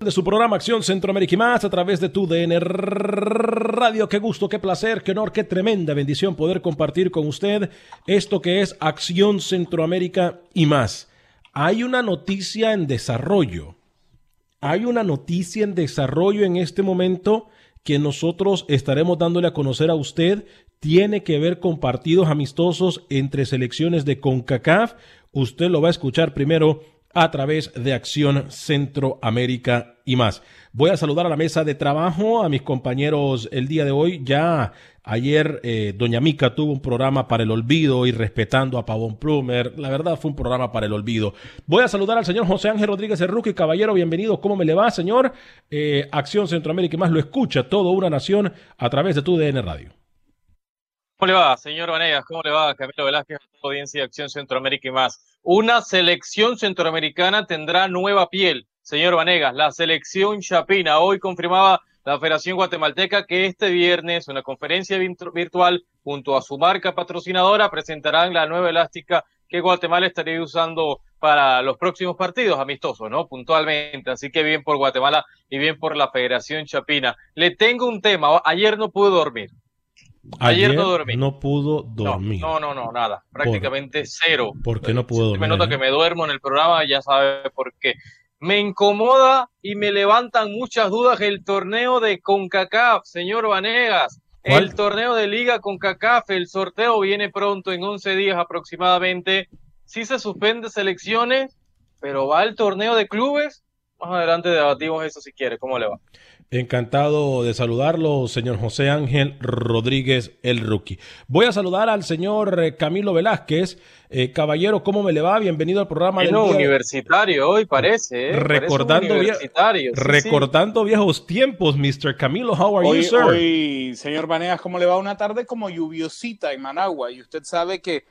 De su programa Acción Centroamérica y más a través de tu DN Radio. Qué gusto, qué placer, qué honor, qué tremenda bendición poder compartir con usted esto que es Acción Centroamérica y más. Hay una noticia en desarrollo. Hay una noticia en desarrollo en este momento que nosotros estaremos dándole a conocer a usted. Tiene que ver con partidos amistosos entre selecciones de CONCACAF. Usted lo va a escuchar primero a través de Acción Centroamérica y más. Voy a saludar a la mesa de trabajo, a mis compañeros el día de hoy. Ya ayer eh, Doña Mica tuvo un programa para el olvido y respetando a Pavón Plumer. La verdad fue un programa para el olvido. Voy a saludar al señor José Ángel Rodríguez Erruque, caballero, bienvenido. ¿Cómo me le va, señor? Eh, Acción Centroamérica y más lo escucha todo una nación a través de tu DN Radio. ¿Cómo le va, señor Vanegas? ¿Cómo le va, Camilo Velázquez, audiencia de Acción Centroamérica y más? Una selección centroamericana tendrá nueva piel, señor Vanegas. La selección chapina. Hoy confirmaba la Federación Guatemalteca que este viernes, una conferencia virtual junto a su marca patrocinadora, presentarán la nueva elástica que Guatemala estaría usando para los próximos partidos amistosos, ¿no? Puntualmente. Así que bien por Guatemala y bien por la Federación Chapina. Le tengo un tema. Ayer no pude dormir. Ayer, no dormí. No pudo dormir. No, no, no, nada. Prácticamente cero. ¿Por qué no pudo dormir? me nota que me duermo en el programa, ya sabe por qué. Me incomoda y me levantan muchas dudas el torneo de CONCACAF, señor Vanegas. El torneo de Liga CONCACAF, el sorteo viene pronto, en 11 días aproximadamente. Sí se suspende selecciones, pero va el torneo de clubes. Más adelante debatimos eso si quiere. ¿Cómo le va? Encantado de saludarlo, señor José Ángel Rodríguez, el rookie. Voy a saludar al señor eh, Camilo Velázquez. Eh, caballero, ¿cómo me le va? Bienvenido al programa del universitario hoy parece. ¿eh? Recordando, recordando viejos tiempos, Mr. Camilo. How are you, sir? Hoy, señor Baneas, ¿cómo le va? Una tarde como lluviosita en Managua. Y usted sabe que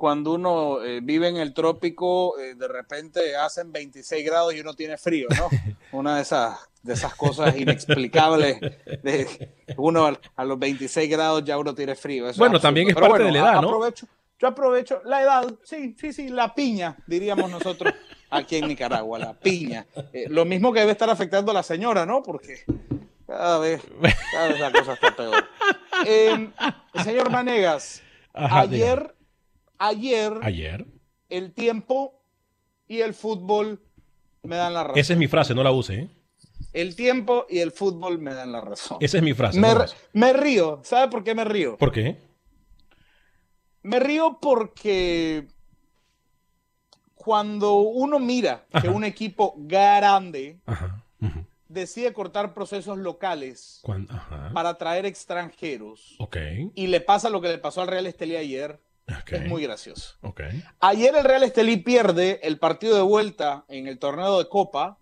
cuando uno eh, vive en el trópico, eh, de repente hacen 26 grados y uno tiene frío, ¿no? Una de esas, de esas cosas inexplicables. De uno a los 26 grados ya uno tiene frío. bueno, también es parte de la edad, ¿no? Aprovecho, yo aprovecho la edad, sí, sí, sí, la piña, diríamos nosotros aquí en Nicaragua, la piña. Eh, lo mismo que debe estar afectando a la señora, ¿no? Porque cada vez, cada vez la cosa está peor. señor Manegas, ayer ayer, ayer, el tiempo y el fútbol me dan la razón. Esa es mi frase, no la use. ¿eh? El tiempo y el fútbol me dan la razón. Esa es mi frase. Me, río. ¿Sabe por qué me río? ¿Por qué? Me río porque cuando uno mira que un equipo grande decide cortar procesos locales para traer extranjeros y le pasa lo que le pasó al Real Estelí ayer, es muy gracioso. Ayer el Real Estelí pierde el partido de vuelta en el torneo de Copa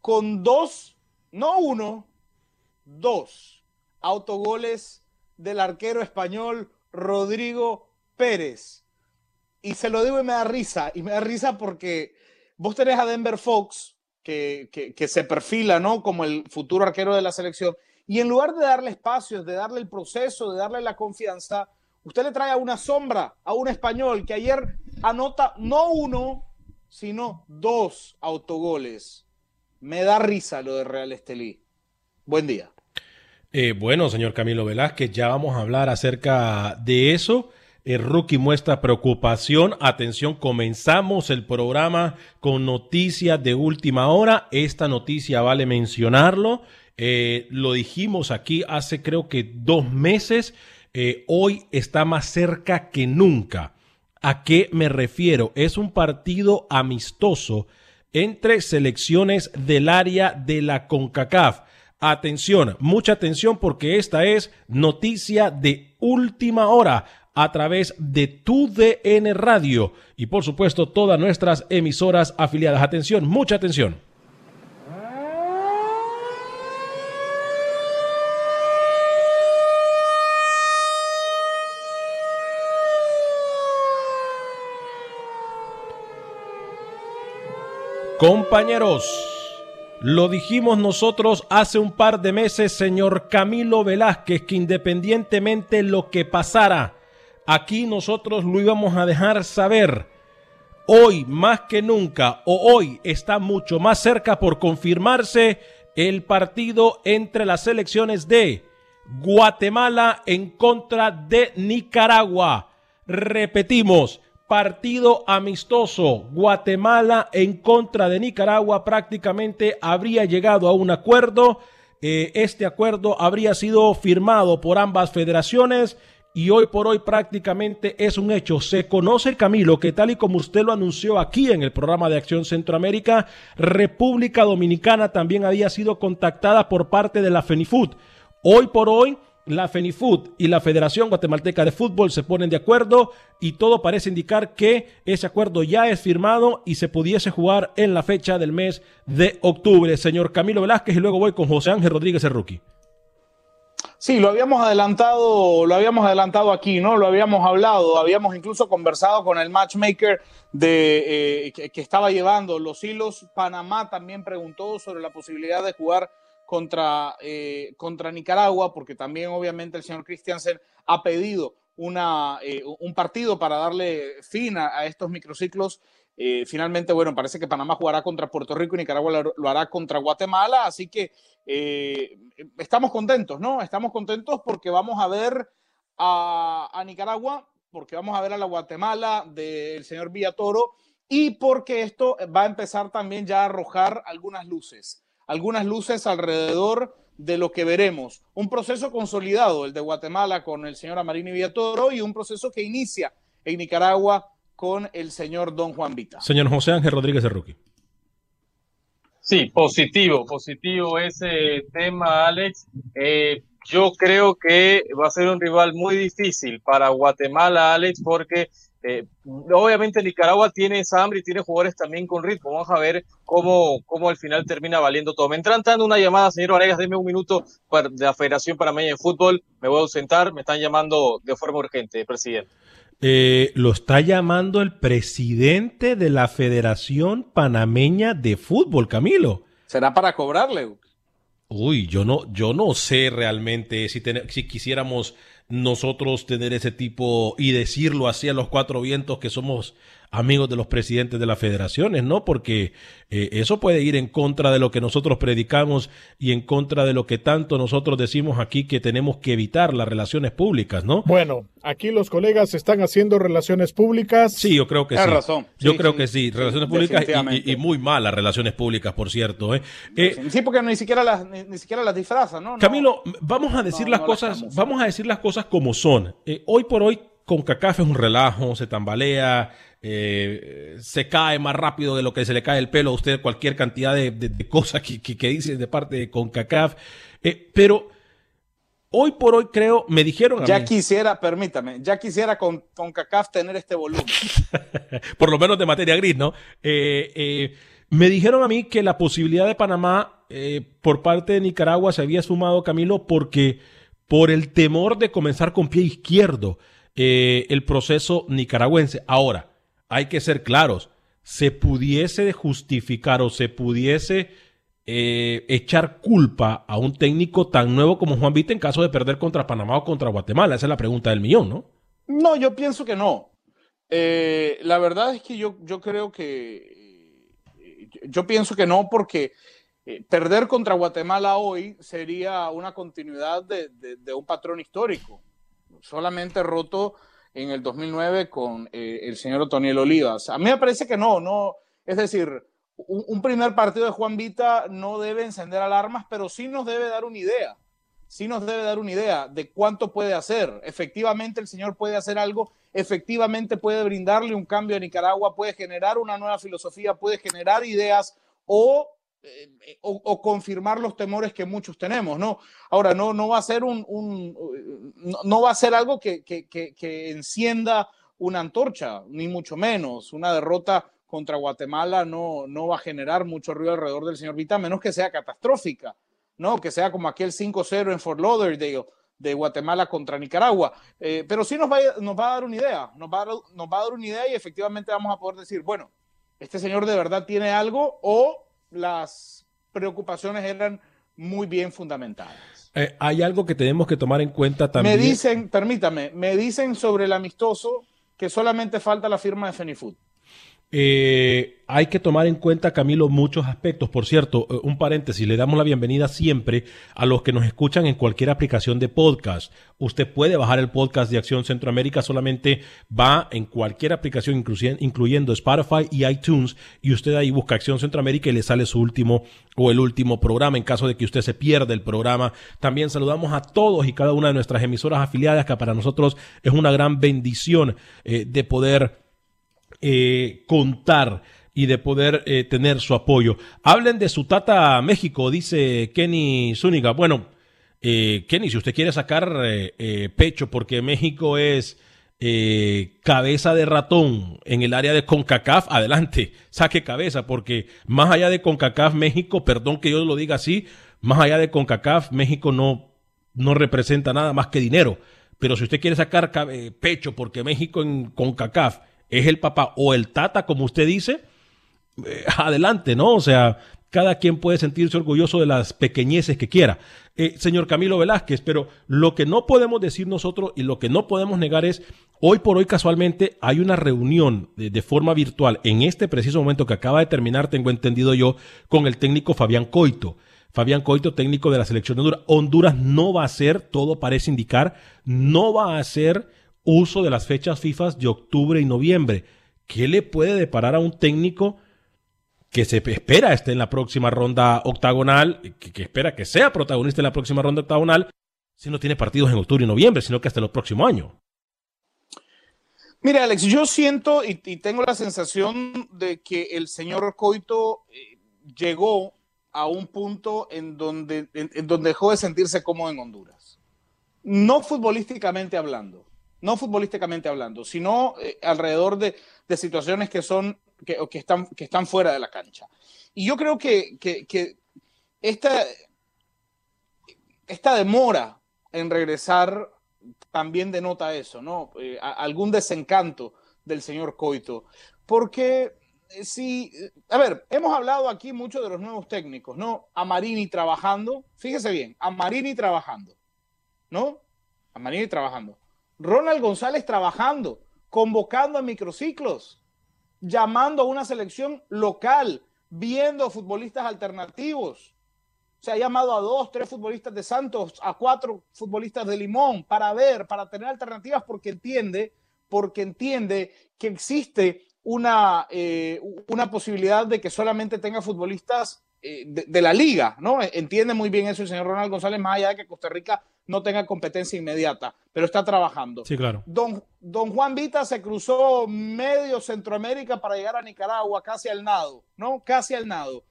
con dos, no uno, dos autogoles del arquero español Rodrigo Pérez. Y se lo digo y me da risa, y me da risa porque vos tenés a Denver Fox, que, que, se perfila ¿no? como el futuro arquero de la selección, y en lugar de darle espacios, de darle el proceso, de darle la confianza, usted le trae a una sombra, a un español que ayer anota no uno, sino dos autogoles. Me da risa lo de Real Estelí. Buen día. Eh, bueno, señor Camilo Velázquez, ya vamos a hablar acerca de eso. El rookie muestra preocupación. Atención, comenzamos el programa con noticias de última hora. Esta noticia vale mencionarlo. Eh, lo dijimos aquí hace creo que dos meses. Eh, hoy está más cerca que nunca. ¿A qué me refiero? Es un partido amistoso entre selecciones del área de la CONCACAF. Atención, mucha atención porque esta es noticia de última hora a través de tu DN Radio y por supuesto todas nuestras emisoras afiliadas. Atención, mucha atención. Compañeros, lo dijimos nosotros hace un par de meses, señor Camilo Velázquez, que independientemente lo que pasara, aquí nosotros lo íbamos a dejar saber. Hoy más que nunca, o hoy está mucho más cerca por confirmarse el partido entre las selecciones de Guatemala en contra de Nicaragua. Repetimos, partido amistoso. Guatemala en contra de Nicaragua prácticamente habría llegado a un acuerdo. Eh, este acuerdo habría sido firmado por ambas federaciones y hoy por hoy prácticamente es un hecho. Se conoce, Camilo, que tal y como usted lo anunció aquí en el programa de Acción Centroamérica, República Dominicana también había sido contactada por parte de la FENIFUT. Hoy por hoy la FENIFUT y la Federación Guatemalteca de Fútbol se ponen de acuerdo y todo parece indicar que ese acuerdo ya es firmado y se pudiese jugar en la fecha del mes de octubre. Señor Camilo Velázquez y luego voy con José Ángel Rodríguez el rookie. Sí, lo habíamos adelantado, lo habíamos adelantado aquí, ¿no? Lo habíamos hablado, habíamos incluso conversado con el matchmaker de eh, que, que estaba llevando los hilos. Panamá también preguntó sobre la posibilidad de jugar contra, eh, contra Nicaragua, porque también obviamente el señor Christiansen ha pedido una, eh, un partido para darle fin a, estos microciclos. Eh, finalmente, bueno, parece que Panamá jugará contra Puerto Rico y Nicaragua lo, hará contra Guatemala, así que estamos contentos, ¿no? Estamos contentos porque vamos a ver a, a Nicaragua, porque vamos a ver a la Guatemala del señor Villatoro y porque esto va a empezar también ya a arrojar algunas luces algunas luces alrededor de lo que veremos. Un proceso consolidado, el de Guatemala con el señor Amarini Villatoro y un proceso que inicia en Nicaragua con el señor Don Juan Vita. Señor José Ángel Rodríguez Rookie. Sí, positivo, positivo ese tema, Alex. Eh, yo creo que va a ser un rival muy difícil para Guatemala, Alex, porque eh, obviamente Nicaragua tiene esa hambre y tiene jugadores también con ritmo. Vamos a ver cómo, cómo al final termina valiendo todo. Me entra entrando una llamada, señor Varegas, deme un minuto de la Federación Panameña de Fútbol. Me voy a ausentar, me están llamando de forma urgente, presidente. Eh, lo está llamando el presidente de la Federación Panameña de Fútbol, Camilo. ¿Será para cobrarle? Uy, yo no, yo no sé realmente si, si quisiéramos nosotros tener ese tipo y decirlo así a los cuatro vientos que somos amigos de los presidentes de las federaciones, ¿no? Porque eh, eso puede ir en contra de lo que nosotros predicamos y en contra de lo que tanto nosotros decimos aquí que tenemos que evitar las relaciones públicas, ¿no? Bueno, aquí los colegas están haciendo relaciones públicas. Sí, yo creo que sí. razón. Yo creo que sí, relaciones públicas y, muy malas relaciones públicas, por cierto. ¿eh? Eh, sí, porque ni siquiera las, ni, siquiera las disfrazan, ¿no? Camilo, vamos a decir las cosas, vamos a decir las cosas como son. hoy por hoy con CACAF es un relajo, se tambalea, eh, se cae más rápido de lo que se le cae el pelo a usted, cualquier cantidad de, cosas que, que, dice de parte de CONCACAF. Eh, pero hoy por hoy creo, me dijeron. ya quisiera, permítame, ya quisiera con CONCACAF tener este volumen. por lo menos de materia gris, ¿no? Eh, Me dijeron a mí que la posibilidad de Panamá por parte de Nicaragua se había sumado, Camilo, porque por el temor de comenzar con pie izquierdo el proceso nicaragüense. Ahora, hay que ser claros, se pudiese justificar o se pudiese eh, echar culpa a un técnico tan nuevo como Juan Vita en caso de perder contra Panamá o contra Guatemala. Esa es la pregunta del millón, ¿no? No, yo pienso que no. Eh, la verdad es que yo, yo creo que, yo pienso que no porque perder contra Guatemala hoy sería una continuidad de, de un patrón histórico solamente roto en el 2009 con eh, el señor Otoniel Olivas. A mí me parece que no, no, es decir, un, primer partido de Juan Vita no debe encender alarmas, pero sí nos debe dar una idea, sí nos debe dar una idea de cuánto puede hacer. Efectivamente el señor puede hacer algo, efectivamente puede brindarle un cambio a Nicaragua, puede generar una nueva filosofía, puede generar ideas o eh, o, confirmar los temores que muchos tenemos, ¿no? Ahora, no, no va a ser un, no, va a ser algo que, que, encienda una antorcha, ni mucho menos. Una derrota contra Guatemala no, no va a generar mucho ruido alrededor del señor Vita, menos que sea catastrófica, ¿no? Que sea como aquel 5-0 en Fort Lauderdale de Guatemala contra Nicaragua. Eh, pero sí nos va, a, dar una idea, nos nos va a dar una idea y efectivamente vamos a poder decir, bueno, este señor de verdad tiene algo o las preocupaciones eran muy bien fundamentadas. Eh, hay algo que tenemos que tomar en cuenta también. Me dicen, permítame, me dicen sobre el amistoso que solamente falta la firma de Fenifood. Eh, hay que tomar en cuenta, Camilo, muchos aspectos. Por cierto, eh, un paréntesis, le damos la bienvenida siempre a los que nos escuchan en cualquier aplicación de podcast. Usted puede bajar el podcast de Acción Centroamérica, solamente va en cualquier aplicación, incluyendo Spotify y iTunes, y usted ahí busca Acción Centroamérica y le sale su último o el último programa en caso de que usted se pierda el programa. También saludamos a todos y cada una de nuestras emisoras afiliadas, que para nosotros es una gran bendición eh, de poder eh, contar y de poder eh, tener su apoyo. Hablen de su tata México, dice Kenny Zúñiga. Bueno, eh, Kenny, si usted quiere sacar pecho porque México es cabeza de ratón en el área de CONCACAF, adelante, saque cabeza, porque más allá de CONCACAF, México, perdón que yo lo diga así, más allá de CONCACAF, México no, no representa nada más que dinero. Pero si usted quiere sacar pecho porque México en CONCACAF es el papá o el tata, como usted dice, eh, adelante, ¿no? O sea, cada quien puede sentirse orgulloso de las pequeñeces que quiera. Eh, señor Camilo Velázquez, pero lo que no podemos decir nosotros y lo que no podemos negar es, hoy por hoy casualmente hay una reunión de, de forma virtual en este preciso momento que acaba de terminar, tengo entendido yo, con el técnico Fabián Coito. Fabián Coito, técnico de la selección de Honduras. Honduras no va a ser, todo parece indicar, no va a ser uso de las fechas FIFA de octubre y noviembre. ¿Qué le puede deparar a un técnico que se espera esté en la próxima ronda octagonal, que, espera que sea protagonista en la próxima ronda octagonal, si no tiene partidos en octubre y noviembre, sino que hasta el próximo año? Mira, Alex, yo siento y, tengo la sensación de que el señor Coito eh, llegó a un punto en donde, en donde dejó de sentirse cómodo en Honduras. No futbolísticamente hablando, no futbolísticamente hablando, sino eh, alrededor de, situaciones que son que, que, están, que están fuera de la cancha. Y yo creo que, esta, esta demora en regresar también denota eso, ¿no? Eh, algún desencanto del señor Coito. Porque eh, si, a ver, hemos hablado aquí mucho de los nuevos técnicos, ¿no? A Marini trabajando, fíjese bien, a Marini trabajando, ¿no? A Marini trabajando. Ronald González trabajando, convocando a microciclos, llamando a una selección local, viendo futbolistas alternativos. Se ha llamado a dos, tres futbolistas de Santos, a cuatro futbolistas de Limón para ver, para tener alternativas, porque entiende, porque entiende que existe una, eh, una posibilidad de que solamente tenga futbolistas eh, de, la liga, ¿no? Entiende muy bien eso el señor Ronald González, más allá de que Costa Rica no tenga competencia inmediata, pero está trabajando. Sí, claro. Don, don Juan Vita se cruzó medio Centroamérica para llegar a Nicaragua, casi al nado, ¿no? Casi al nado.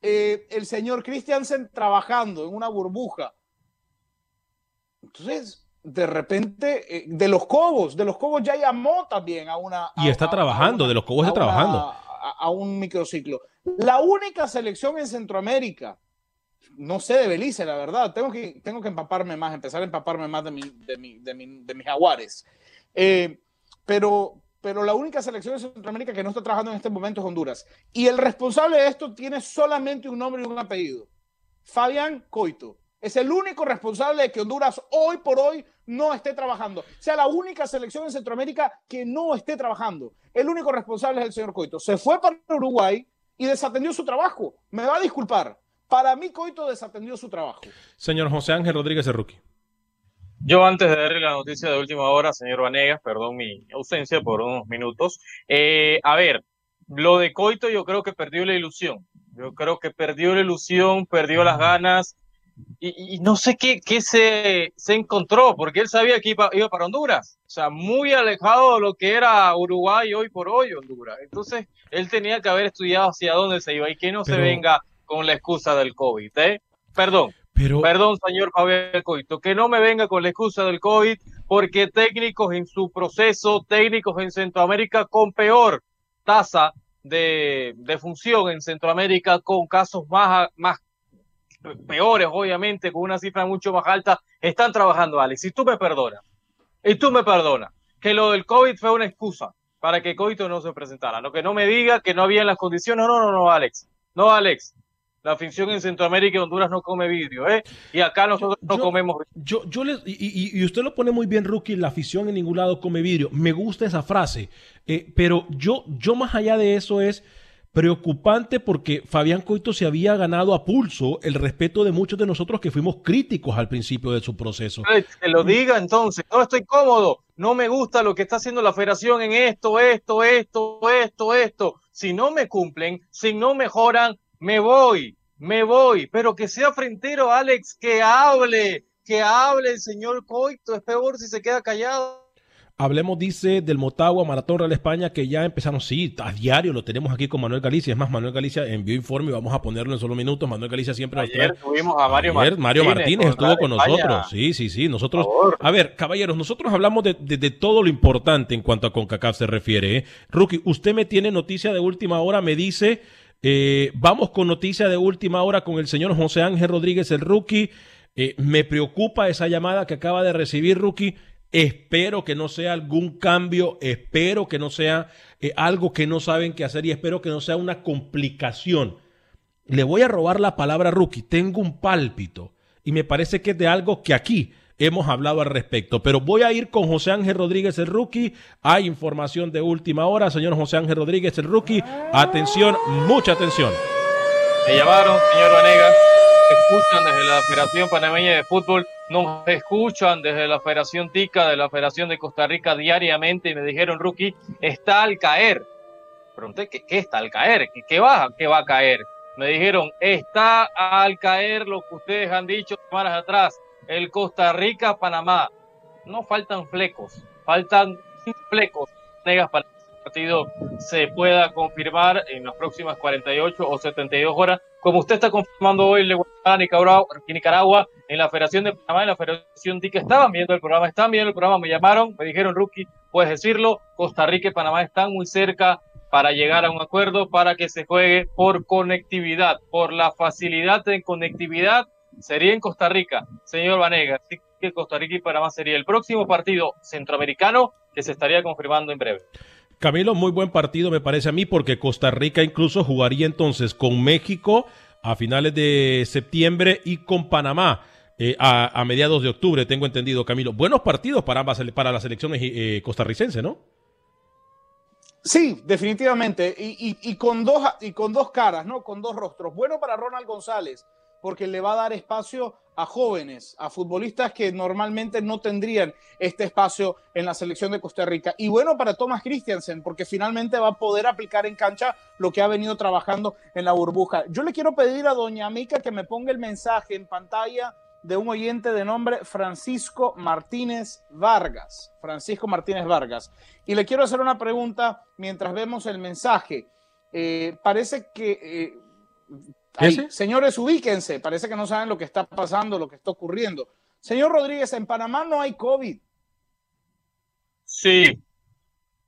Eh, el señor Christiansen trabajando en una burbuja. Entonces, de repente, eh, de los Cobos, de los Cobos ya llamó también a una... Y está trabajando, de los Cobos está trabajando a, un microciclo. La única selección en Centroamérica, no sé de Belice, la verdad, tengo que, tengo que empaparme más, empezar a empaparme más de, mi, de, mi, de, mis jaguares. Eh, pero, pero la única selección de Centroamérica que no está trabajando en este momento es Honduras. Y el responsable de esto tiene solamente un nombre y un apellido. Fabián Coito. Es el único responsable de que Honduras hoy por hoy no esté trabajando. O sea, la única selección en Centroamérica que no esté trabajando. El único responsable es el señor Coito. Se fue para Uruguay y desatendió su trabajo. Me va a disculpar. Para mí, Coito desatendió su trabajo. Señor José Ángel Rodríguez rookie. Yo antes de darle la noticia de última hora, señor Vanegas, perdón mi ausencia por unos minutos. Eh, a ver, lo de Coito yo creo que perdió la ilusión. Yo creo que perdió la ilusión, perdió las ganas y, no sé qué, qué se, se, encontró, porque él sabía que iba, iba, para Honduras. O sea, muy alejado de lo que era Uruguay hoy por hoy Honduras. Entonces, él tenía que haber estudiado hacia dónde se iba y que no se venga con la excusa del COVID. ¿eh? Perdón, Perdón, señor Javier Coito, que no me venga con la excusa del COVID, porque técnicos en su proceso, técnicos en Centroamérica con peor tasa de, de función en Centroamérica, con casos más, más peores, obviamente, con una cifra mucho más alta, están trabajando, Alex. Y tú me perdonas, y tú me perdonas, que lo del COVID fue una excusa para que Coito no se presentara. Lo que no me diga que no había las condiciones, no, no, no, Alex. No, Alex. La ficción en Centroamérica y Honduras no come vidrio, ¿eh? Y acá nosotros no comemos Yo, yo les, y, y, usted lo pone muy bien, Rookie, la afición en ningún lado come vidrio. Me gusta esa frase. Eh, pero yo, yo más allá de eso es preocupante porque Fabián Coito se había ganado a pulso el respeto de muchos de nosotros que fuimos críticos al principio de su proceso. Que lo diga entonces, no estoy cómodo, no me gusta lo que está haciendo la federación en esto, esto, esto, esto, esto. Si no me cumplen, si no mejoran, me voy, me voy, pero que sea frentero, Alex, que hable, que hable el señor Coito, es peor si se queda callado. Hablemos, dice, del Motagua Maratón Real España, que ya empezamos, sí, a diario lo tenemos aquí con Manuel Galicia. Es más, Manuel Galicia envió informe y vamos a ponerlo en solo minutos. Manuel Galicia siempre Ayer tuvimos a Mario Martínez. Mario Martínez estuvo con nosotros. Sí, sí, sí. Nosotros, a ver, caballeros, nosotros hablamos de, de, todo lo importante en cuanto a CONCACAF se refiere. ¿eh? Rookie, usted me tiene noticia de última hora, me dice eh, vamos con noticia de última hora con el señor José Ángel Rodríguez, el rookie. Eh, me preocupa esa llamada que acaba de recibir, rookie. Espero que no sea algún cambio, espero que no sea eh, algo que no saben qué hacer y espero que no sea una complicación. Le voy a robar la palabra rookie. Tengo un pálpito y me parece que es de algo que aquí hemos hablado al respecto. Pero voy a ir con José Ángel Rodríguez, el rookie. Hay información de última hora. Señor José Ángel Rodríguez, el rookie. Atención, mucha atención. Me llamaron, señor Vanegas. Escuchan desde la Federación Panameña de Fútbol, nos escuchan desde la Federación TICA, de la Federación de Costa Rica diariamente y me dijeron, rookie, está al caer. Pregunté, ¿qué, está al caer? ¿Qué, qué, va, ¿Qué va a caer? Me dijeron, está al caer lo que ustedes han dicho semanas atrás el Costa Rica-Panamá. No faltan flecos, faltan flecos negas para partido se pueda confirmar en las próximas 48 o 72 horas, como usted está confirmando hoy en Nicaragua, en la Federación de Panamá, en la Federación TIC, estaban viendo el programa, están viendo el programa, me llamaron, me dijeron, Rookie, puedes decirlo, Costa Rica y Panamá están muy cerca para llegar a un acuerdo para que se juegue por conectividad, por la facilidad de conectividad sería en Costa Rica, señor Vanega. Así que Costa Rica y Panamá sería el próximo partido centroamericano que se estaría confirmando en breve. Camilo, muy buen partido me parece a mí porque Costa Rica incluso jugaría entonces con México a finales de septiembre y con Panamá. Eh, a, mediados de octubre, tengo entendido, Camilo. Buenos partidos para ambas, para la selección eh, costarricense, ¿no? Sí, definitivamente. Y, y, con dos, y con dos caras, ¿no? Con dos rostros. Bueno para Ronald González, porque le va a dar espacio a jóvenes, a futbolistas que normalmente no tendrían este espacio en la selección de Costa Rica. Y bueno para Thomas Christiansen, porque finalmente va a poder aplicar en cancha lo que ha venido trabajando en la burbuja. Yo le quiero pedir a doña Mica que me ponga el mensaje en pantalla de un oyente de nombre Francisco Martínez Vargas. Francisco Martínez Vargas. Y le quiero hacer una pregunta mientras vemos el mensaje. Eh, parece que... Eh, señores, ubíquense. Parece que no saben lo que está pasando, lo que está ocurriendo. Señor Rodríguez, en Panamá no hay COVID. Sí,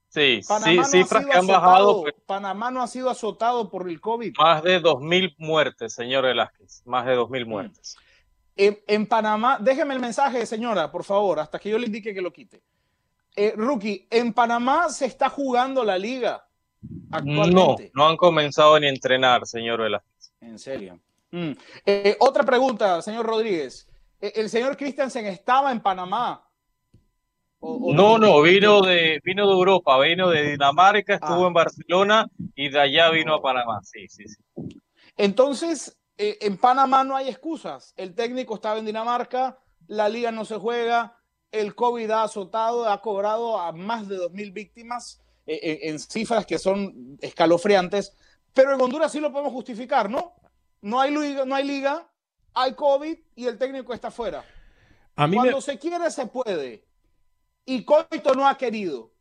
Sí, Panamá sí, no cifras que han azotado- bajado pues, Panamá no ha sido azotado por el COVID. más de 2.000 muertes, señor Velázquez. Más de 2.000 muertes. En, en Panamá, déjeme el mensaje, señora, por favor, hasta que yo le indique que lo quite. Eh, Rookie, en Panamá se está jugando la liga No, actualmente. no han comenzado ni a entrenar, señor Velázquez. En serio. Mm. Eh, otra pregunta, señor Rodríguez. Eh, ¿El señor Christensen estaba en Panamá? ¿O- o No, no, vino de, vino de Europa, vino de Dinamarca, estuvo Ah. en Barcelona y de allá vino a Panamá. Sí, sí, sí. Entonces, eh, en Panamá no hay excusas. El técnico estaba en Dinamarca, la liga no se juega, el COVID ha azotado, ha cobrado a más de 2.000 víctimas eh, en cifras que son escalofriantes, pero en Honduras sí lo podemos justificar, ¿no? No hay liga, no hay, liga, hay COVID y el técnico está fuera. A mí, me, Cuando se quiere, se puede. Y Coito no ha querido.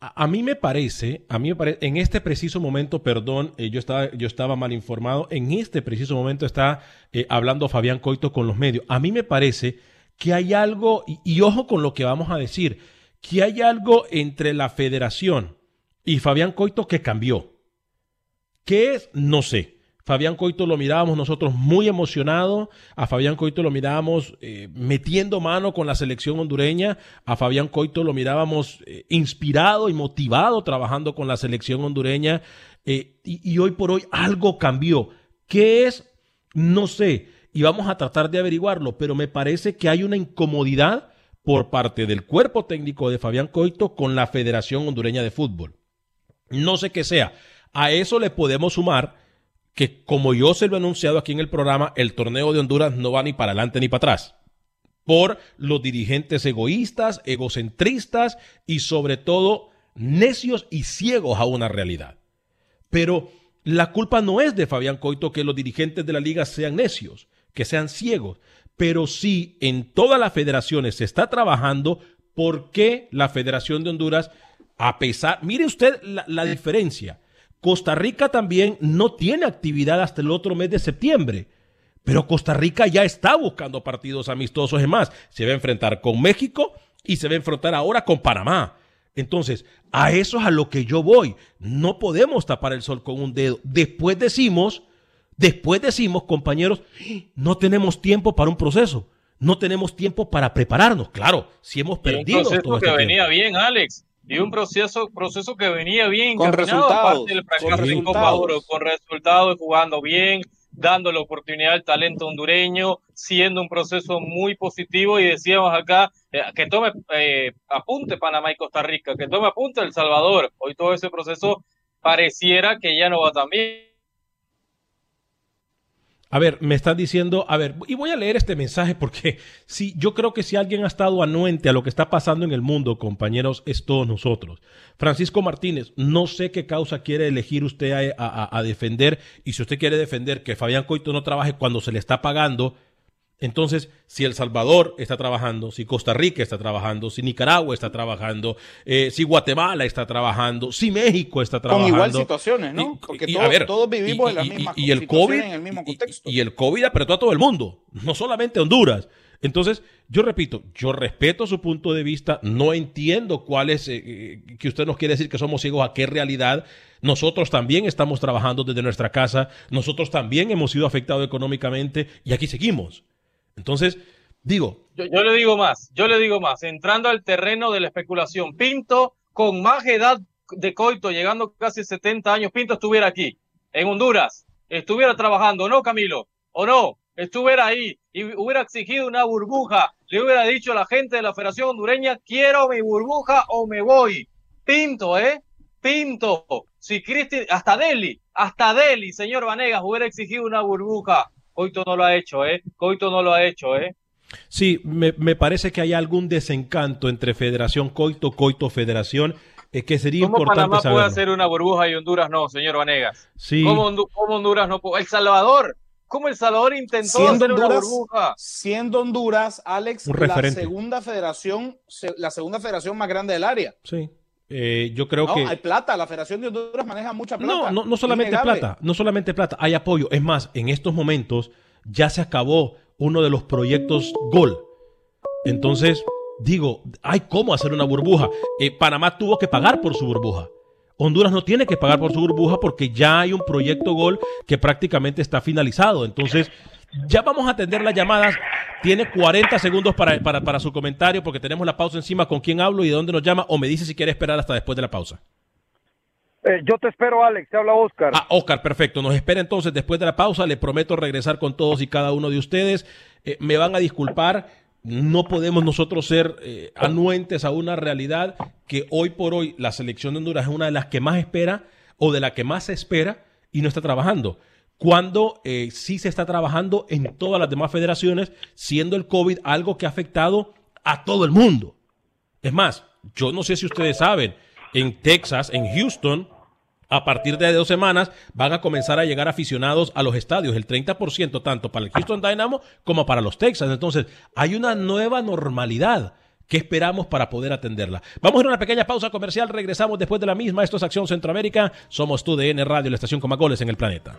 a, a mí me parece, a mí me parece, en este preciso momento, perdón, eh, yo, estaba, yo estaba mal informado, en este preciso momento está eh, hablando Fabián Coito con los medios. A mí me parece que hay algo, y, y ojo con lo que vamos a decir, que hay algo entre la federación y Fabián Coito que cambió. ¿Qué es? No sé. Fabián Coito lo mirábamos nosotros muy emocionado, a Fabián Coito lo mirábamos eh, metiendo mano con la selección hondureña, a Fabián Coito lo mirábamos eh, inspirado y motivado trabajando con la selección hondureña eh, y, y hoy por hoy algo cambió. ¿Qué es? No sé y vamos a tratar de averiguarlo, pero me parece que hay una incomodidad por parte del cuerpo técnico de Fabián Coito con la Federación Hondureña de Fútbol. No sé qué sea. A eso le podemos sumar que, como yo se lo he anunciado aquí en el programa, el torneo de Honduras no va ni para adelante ni para atrás. Por los dirigentes egoístas, egocentristas y sobre todo necios y ciegos a una realidad. Pero la culpa no es de Fabián Coito que los dirigentes de la liga sean necios, que sean ciegos, pero sí en todas las federaciones se está trabajando porque la Federación de Honduras, a pesar, mire usted la, la diferencia, Costa Rica también no tiene actividad hasta el otro mes de septiembre. Pero Costa Rica ya está buscando partidos amistosos. Es más, se va a enfrentar con México y se va a enfrentar ahora con Panamá. Entonces, a eso es a lo que yo voy. No podemos tapar el sol con un dedo. Después decimos, después decimos, compañeros, no tenemos tiempo para un proceso. No tenemos tiempo para prepararnos. Claro, si hemos Y un perdido proceso todo que este venía bien, Alex. Y un proceso, proceso que venía bien Con resultados, del con fracaso Copa resultados. Oro, con resultados, jugando bien, dando la oportunidad al talento hondureño, siendo un proceso muy positivo y decíamos acá eh, que tome eh, apunte Panamá y Costa Rica, que tome apunte El Salvador. Hoy todo ese proceso pareciera que ya no va tan bien. A ver, me están diciendo, a ver, y voy a leer este mensaje porque sí, yo creo que si alguien ha estado anuente a lo que está pasando en el mundo, compañeros, es todos nosotros. Francisco Martínez, no sé qué causa quiere elegir usted a- a defender y si usted quiere defender que Fabián Coito no trabaje cuando se le está pagando, entonces, si El Salvador está trabajando, si Costa Rica está trabajando, si Nicaragua está trabajando, eh, si Guatemala está trabajando, si México está Con trabajando. igual situaciones, ¿no? Y- Porque y, todos, a ver, todos vivimos y- en las mismas y el COVID en el mismo contexto. Y, el COVID apretó a todo el mundo, no solamente a Honduras. Entonces, yo repito, yo respeto su punto de vista, no entiendo cuál es, eh, eh, que usted nos quiere decir que somos ciegos a qué realidad. Nosotros también estamos trabajando desde nuestra casa, nosotros también hemos sido afectados económicamente y aquí seguimos. Entonces, digo, Yo, le digo más, yo le digo más, entrando al terreno de la especulación, Pinto con más edad de coito, llegando casi 70 años, Pinto estuviera aquí, en Honduras, estuviera trabajando, ¿no, Camilo? ¿O no? Estuviera ahí y hubiera exigido una burbuja, le hubiera dicho a la gente de la Federación Hondureña, quiero mi burbuja o me voy. Pinto, ¿eh? Pinto. Si Cristi, hasta Deli, hasta Deli, señor Vanegas, hubiera exigido una burbuja. Coito no lo ha hecho, ¿eh? Coito no lo ha hecho, ¿eh? Sí, me, me parece que hay algún desencanto entre Federación Coito, Coito Federación, eh, que sería ¿Cómo importante Panamá puede hacer una burbuja y Honduras no, señor Vanegas? Sí, ¿Cómo, Hondu- cómo Honduras no puede? El Salvador. ¿Cómo El Salvador intentó Siendo hacer una Honduras, burbuja? siendo Honduras, Alex, la segunda federación, la segunda federación más grande del área. sí. Eh, yo creo No, que hay plata, la Federación de Honduras maneja mucha plata. no, no, no solamente Innegable. plata, no solamente plata, hay apoyo. Es más, en estos momentos ya se acabó uno de los proyectos Gol. Entonces, digo, hay cómo hacer una burbuja. Eh, Panamá tuvo que pagar por su burbuja. Honduras no tiene que pagar por su burbuja porque ya hay un proyecto gol que prácticamente está finalizado. Entonces, ya vamos a atender las llamadas. Tiene 40 segundos para, para, para, su comentario porque tenemos la pausa encima. ¿Con quién hablo y de dónde nos llama? O me dice si quiere esperar hasta después de la pausa. Eh, yo te espero, Alex. Te habla Oscar. Ah, Oscar, perfecto. Nos espera entonces después de la pausa. Le prometo regresar con todos y cada uno de ustedes. Eh, me van a disculpar no podemos nosotros ser eh, anuentes a una realidad que hoy por hoy la selección de Honduras es una de las que más espera o de la que más se espera y no está trabajando. Cuando eh, sí se está trabajando en todas las demás federaciones, siendo el COVID algo que ha afectado a todo el mundo. Es más, yo no sé si ustedes saben, en Texas, en Houston, a partir de dos semanas van a comenzar a llegar aficionados a los estadios, el 30% tanto para el Houston Dynamo como para los Texans. Entonces, hay una nueva normalidad que esperamos para poder atenderla. Vamos a una pequeña pausa comercial, regresamos después de la misma. Esto es Acción Centroamérica, somos tu DN Radio, la estación goles en el planeta.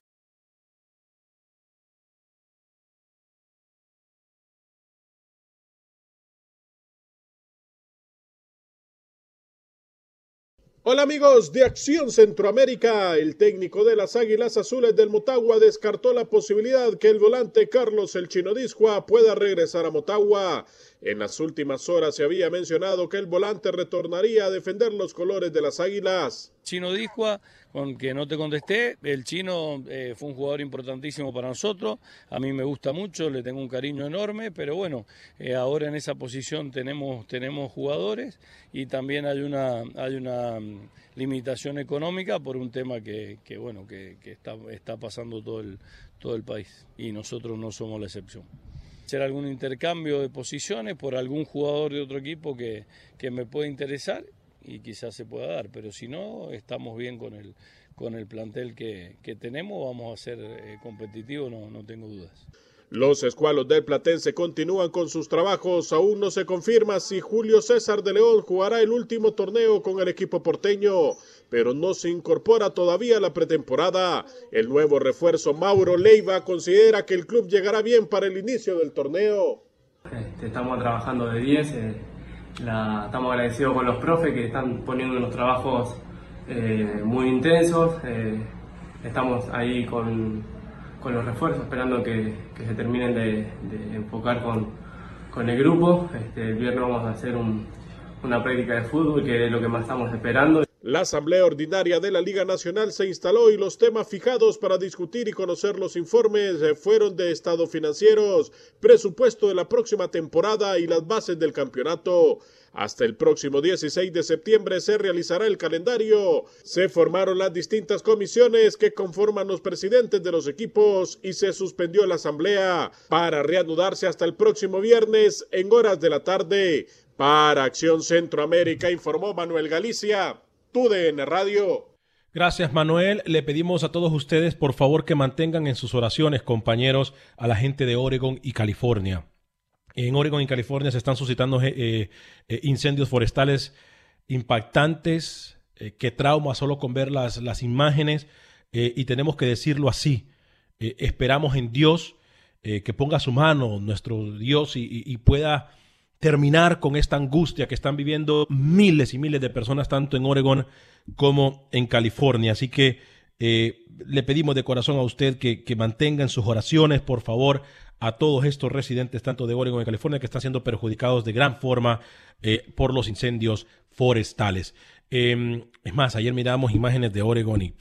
Hola amigos de Acción Centroamérica. El técnico de las Águilas Azules del Motagua descartó la posibilidad que el volante Carlos El Chino Disjua pueda regresar a Motagua. En las últimas horas se había mencionado que el volante retornaría a defender los colores de las Águilas. Chino Disjua, con que no te contesté, el chino eh, fue un jugador importantísimo para nosotros, a mí me gusta mucho, le tengo un cariño enorme, pero bueno, eh, ahora en esa posición tenemos, tenemos jugadores y también hay una, hay una mm, limitación económica por un tema que, que bueno, que, que está, está pasando todo el, todo el país y nosotros no somos la excepción. Hacer algún intercambio de posiciones por algún jugador de otro equipo que, que me pueda interesar y quizás se pueda dar, pero si no, estamos bien con el, con el plantel que, que tenemos, vamos a ser eh, competitivos, no, no tengo dudas. Los escualos del Platense continúan con sus trabajos. Aún no se confirma si Julio César de León jugará el último torneo con el equipo porteño, pero no se incorpora todavía a la pretemporada. El nuevo refuerzo Mauro Leiva considera que el club llegará bien para el inicio del torneo. Este, estamos trabajando de 10. Eh, la, estamos agradecidos con los profes que están poniendo unos trabajos eh, muy intensos. Eh, estamos ahí con con los refuerzos, esperando que, que se terminen de, enfocar con, con, el grupo. Este, el viernes vamos a hacer un, una práctica de fútbol, que es lo que más estamos esperando. La Asamblea Ordinaria de la Liga Nacional se instaló y los temas fijados para discutir y conocer los informes fueron de estado financieros, presupuesto de la próxima temporada y las bases del campeonato. Hasta el próximo 16 de septiembre se realizará el calendario. Se formaron las distintas comisiones que conforman los presidentes de los equipos y se suspendió la asamblea para reanudarse hasta el próximo viernes en horas de la tarde. Para Acción Centroamérica informó Manuel Galicia. Gracias, Manuel. Le pedimos a todos ustedes, por favor, que mantengan en sus oraciones, compañeros, a la gente de Oregon y California. En Oregon y California se están suscitando eh, eh, incendios forestales impactantes. Eh, qué trauma solo con ver las, las imágenes. Eh, y tenemos que decirlo así. Eh, esperamos en Dios que ponga su mano, nuestro Dios, y pueda terminar con esta angustia que están viviendo miles y miles de personas, tanto en Oregon como en California. Así que eh, le pedimos de corazón a usted que, que mantenga en sus oraciones, por favor, a todos estos residentes, tanto de Oregon y California, que están siendo perjudicados de gran forma eh, por los incendios forestales. Eh, es más, ayer miramos imágenes de Oregon y,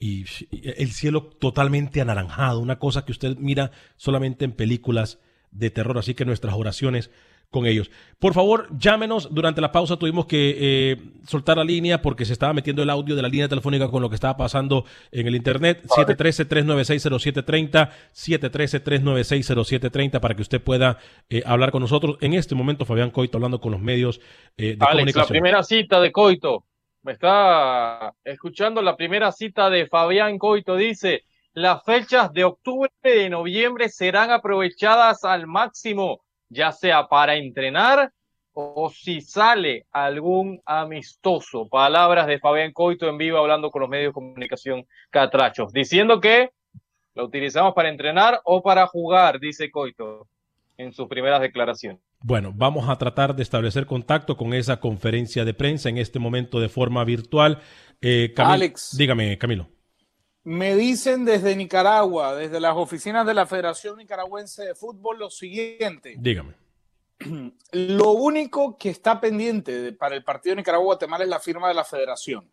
y, el cielo totalmente anaranjado, una cosa que usted mira solamente en películas de terror. Así que nuestras oraciones con ellos. Por favor, llámenos. Durante la pausa tuvimos que eh, soltar la línea porque se estaba metiendo el audio de la línea telefónica con lo que estaba pasando en el internet. 713-396-0730, 713-396-0730 para que usted pueda eh, hablar con nosotros. En este momento, Fabián Coito hablando con los medios eh, de Alex, comunicación. la primera cita de Coito. Me está escuchando la primera cita de Fabián Coito. Dice, las fechas de octubre y de noviembre serán aprovechadas al máximo ya sea para entrenar o si sale algún amistoso. Palabras de Fabián Coito en vivo hablando con los medios de comunicación catrachos, diciendo que lo utilizamos para entrenar o para jugar, dice Coito en sus primeras declaraciones. Bueno, vamos a tratar de establecer contacto con esa conferencia de prensa en este momento de forma virtual. Eh, Camilo, Alex. Dígame, Camilo. Me dicen desde Nicaragua, desde las oficinas de la Federación Nicaragüense de Fútbol, lo siguiente. Dígame. Lo único que está pendiente de- para el partido Nicaragua-Guatemala es la firma de la federación.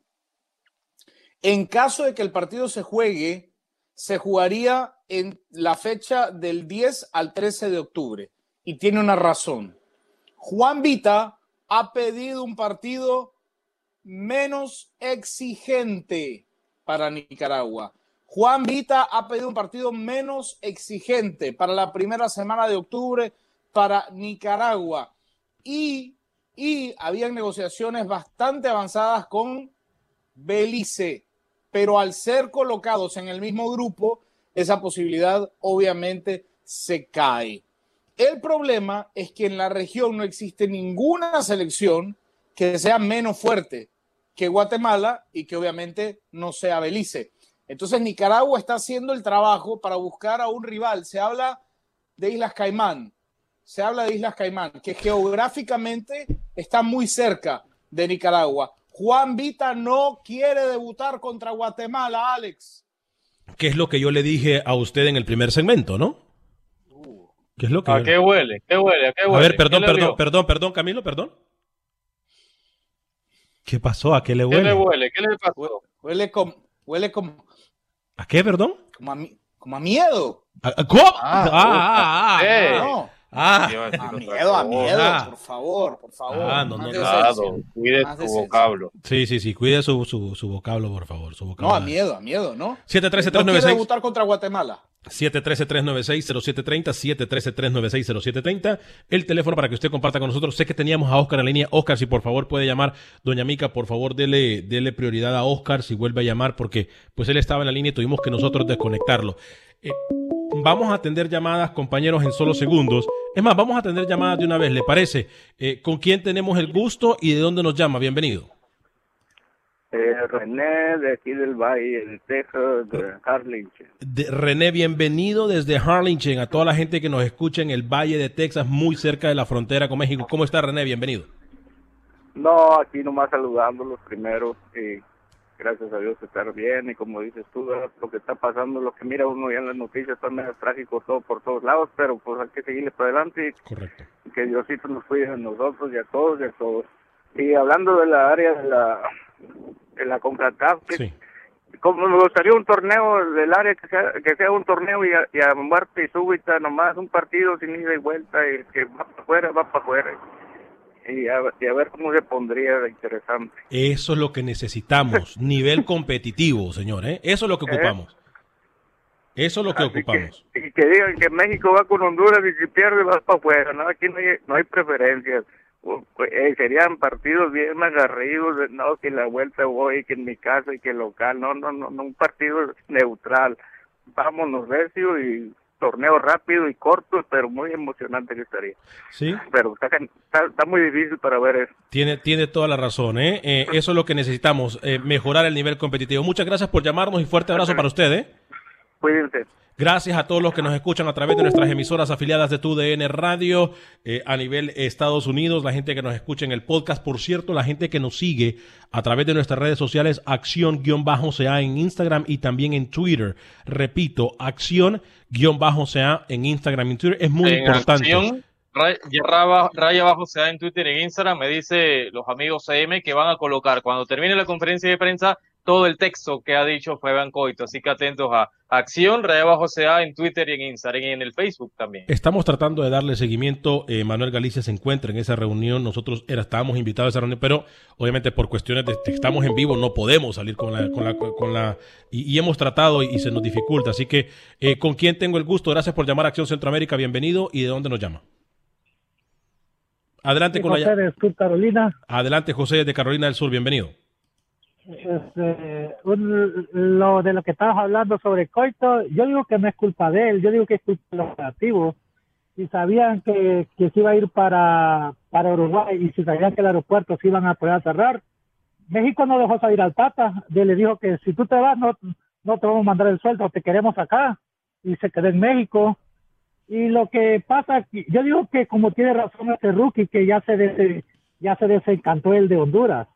En caso de que el partido se juegue, se jugaría en la fecha del 10 al 13 de octubre. Y tiene una razón. Juan Vita ha pedido un partido menos exigente para Nicaragua. Juan Vita ha pedido un partido menos exigente para la primera semana de octubre para Nicaragua. Y, y habían negociaciones bastante avanzadas con Belice, pero al ser colocados en el mismo grupo, esa posibilidad obviamente se cae. El problema es que en la región no existe ninguna selección que sea menos fuerte que Guatemala y que obviamente no sea Belice. Entonces Nicaragua está haciendo el trabajo para buscar a un rival. Se habla de Islas Caimán, se habla de Islas Caimán, que geográficamente está muy cerca de Nicaragua. Juan Vita no quiere debutar contra Guatemala, Alex. ¿Qué es lo que yo le dije a usted en el primer segmento, no? ¿Qué es lo que ¿A yo- qué huele? ¿Qué huele? ¿A qué A huele? ver, perdón, ¿Qué le perdón, perdón, perdón, Camilo, perdón. ¿Qué pasó? ¿A qué le ¿Qué le huele? huele? ¿Qué le pasó? Huele como, huele como, ¿A qué, perdón? como, a, mi- como a miedo. ¿A- a- ¿Cómo? Ah, Ah, ah, ah, ah. No, Ah, Iba a miedo, a miedo, Ah. por favor, por favor. Ah, no, no. Cuidado, cuide su vocablo. sí, sí, sí. Cuide su, su, su vocablo, por favor. Su No, vocablo. a miedo, a miedo, ¿no? 713 No quiere 396 debutar contra Guatemala. 713-396-0730, 713-396-0730, el teléfono para que usted comparta con nosotros. Sé que teníamos a Oscar en línea. Oscar, si por favor puede llamar, doña Mica, por favor, dele, dele prioridad a Oscar si vuelve a llamar, porque pues él estaba en la línea y tuvimos que nosotros desconectarlo. Eh, vamos a atender llamadas, compañeros, en solo segundos. Es más, vamos a atender llamadas de una vez, ¿le parece? Eh, ¿Con quién tenemos el gusto y de dónde nos llama? Bienvenido. Eh, René, de aquí del Valle, de Texas, de Harlingen. De- René, bienvenido desde Harlingen a toda la gente que nos escucha en el Valle de Texas, muy cerca de la frontera con México. ¿Cómo está René? Bienvenido. No, aquí nomás saludándolos primero y gracias a Dios estar bien y como dices tú, ¿verdad? lo que está pasando, lo que mira uno ya en las noticias está medio trágico todo por todos lados, pero pues hay que seguirle para adelante Correcto. y que Diosito nos cuide a nosotros y a todos y a todos. Y hablando de la área de la de la CONCACAF, Sí. como me gustaría un torneo del área que sea, que sea un torneo y a, y a muerte y súbita nomás, un partido sin ida y vuelta y que va para afuera, va para afuera. Y a, y a ver cómo se pondría de interesante. Eso es lo que necesitamos, nivel competitivo, señor. ¿eh? Eso es lo que ¿Eh? ocupamos. Eso es lo que Así ocupamos. Que, y que digan que México va con Honduras y si pierde va para afuera, ¿no? Aquí no hay, no hay preferencias. Pues, eh, serían partidos bien agarridos, de, no, que la vuelta voy, que en mi casa y que local, no, no, no, no, un partido neutral. Vámonos recio y torneo rápido y corto, pero muy emocionante que estaría. Sí, Pero está, está, está muy difícil para ver eso. tiene, tiene toda la razón. ¿eh? Eh, eso es lo que necesitamos, eh, mejorar el nivel competitivo. Muchas gracias por llamarnos y fuerte abrazo para usted. ¿eh? Cuídense. Gracias a todos los que nos escuchan a través de nuestras emisoras afiliadas de TUDN Radio eh, a nivel Estados Unidos, la gente que nos escucha en el podcast, por cierto, la gente que nos sigue a través de nuestras redes sociales, acción-ca en Instagram y también en Twitter. Repito, acción-ca en Instagram y Twitter es muy en importante. acción, ray- raya, raya abajo se da en Twitter y en Instagram. Me dice los amigos CM que van a colocar cuando termine la conferencia de prensa todo el texto que ha dicho Fabián Coito. Así que atentos a Acción, Reba José A en Twitter y en Instagram y en el Facebook también. Estamos tratando de darle seguimiento. Eh, Manuel Galicia se encuentra en esa reunión. Nosotros era, estábamos invitados a esa reunión, pero obviamente por cuestiones de que estamos en vivo no podemos salir con la. Con la, con la y, hemos tratado y, se nos dificulta. Así que, eh, ¿con quién tengo el gusto? Gracias por llamar a Acción Centroamérica. Bienvenido. ¿Y de dónde nos llama? Adelante con José la. de Sur Carolina. Adelante, José de Carolina del Sur. Bienvenido. Este, un- lo de lo que estabas hablando sobre Coito, yo digo que no es culpa de él, yo digo que es culpa de los operativos. Si sabían que, que se iba a ir para, para Uruguay y si sabían que el aeropuerto se iban a poder cerrar, México no dejó salir al Tata, de- le dijo que si tú te vas no, no te vamos a mandar el sueldo, te queremos acá y se quedó en México. Y lo que pasa, yo digo que como tiene razón este rookie, que ya se, des- ya se desencantó el de Honduras.